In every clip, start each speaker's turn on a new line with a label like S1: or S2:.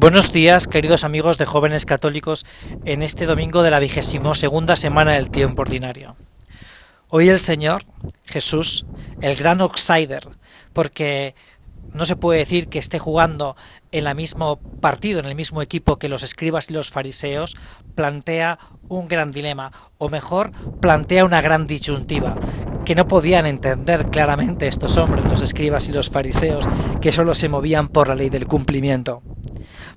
S1: Buenos días, queridos amigos de jóvenes católicos, en este domingo de la vigésimo segunda semana del tiempo ordinario. Hoy el Señor, Jesús, el gran outsider, porque no se puede decir que esté jugando en el mismo partido, en el mismo equipo que los escribas y los fariseos, plantea un gran dilema, o mejor, plantea una gran disyuntiva, que no podían entender claramente estos hombres, los escribas y los fariseos, que solo se movían por la ley del cumplimiento.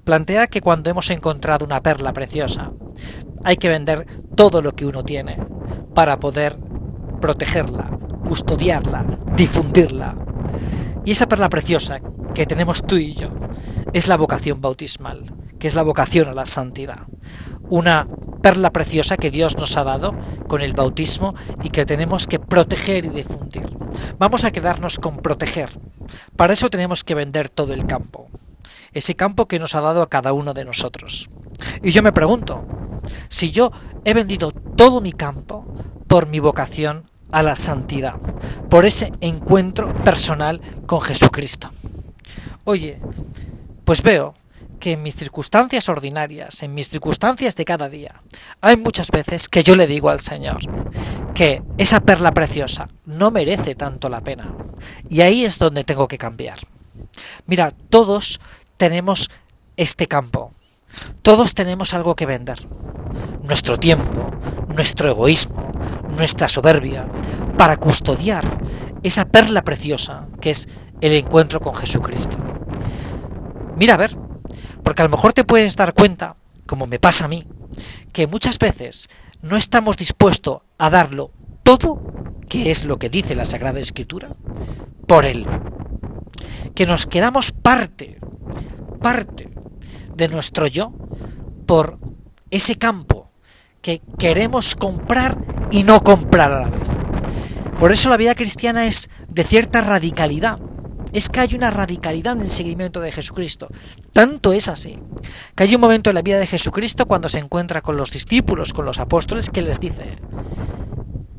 S1: Plantea que cuando hemos encontrado una perla preciosa, hay que vender todo lo que uno tiene para poder protegerla, custodiarla, difundirla. Y esa perla preciosa que tenemos tú y yo es la vocación bautismal, que es la vocación a la santidad. Una perla preciosa que Dios nos ha dado con el bautismo y que tenemos que proteger y difundir. Vamos a quedarnos con proteger. Para eso tenemos que vender todo el campo. Ese campo que nos ha dado a cada uno de nosotros. Y yo me pregunto, si yo he vendido todo mi campo por mi vocación a la santidad, por ese encuentro personal con Jesucristo. Oye, pues veo que en mis circunstancias ordinarias, en mis circunstancias de cada día, hay muchas veces que yo le digo al Señor que esa perla preciosa no merece tanto la pena. Y ahí es donde tengo que cambiar. Mira, todos tenemos este campo. Todos tenemos algo que vender. Nuestro tiempo, nuestro egoísmo, nuestra soberbia, para custodiar esa perla preciosa que es el encuentro con Jesucristo. Mira a ver, porque a lo mejor te puedes dar cuenta, como me pasa a mí, que muchas veces no estamos dispuestos a darlo todo, que es lo que dice la Sagrada Escritura, por Él. Que nos quedamos parte, parte de nuestro yo por ese campo que queremos comprar y no comprar a la vez. Por eso la vida cristiana es de cierta radicalidad, es que hay una radicalidad en el seguimiento de Jesucristo. Tanto es así, que hay un momento en la vida de Jesucristo cuando se encuentra con los discípulos, con los apóstoles, que les dice,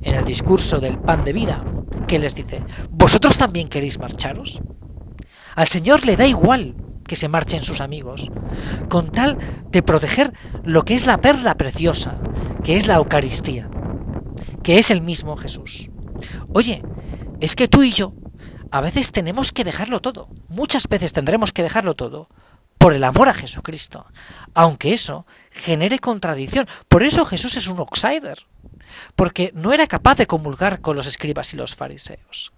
S1: en el discurso del pan de vida, que les dice, ¿vosotros también queréis marcharos? Al Señor le da igual que se marchen sus amigos, con tal de proteger lo que es la perla preciosa, que es la Eucaristía, que es el mismo Jesús. Oye, es que tú y yo a veces tenemos que dejarlo todo, muchas veces tendremos que dejarlo todo por el amor a Jesucristo, aunque eso genere contradicción. Por eso Jesús es un outsider, porque no era capaz de comulgar con los escribas y los fariseos.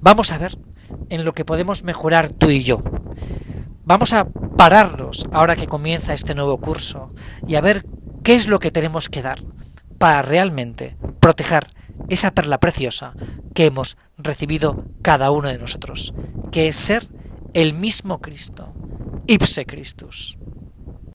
S1: Vamos a ver en lo que podemos mejorar tú y yo. Vamos a pararnos ahora que comienza este nuevo curso y a ver qué es lo que tenemos que dar para realmente proteger esa perla preciosa que hemos recibido cada uno de nosotros, que es ser el mismo Cristo, ipse Christus.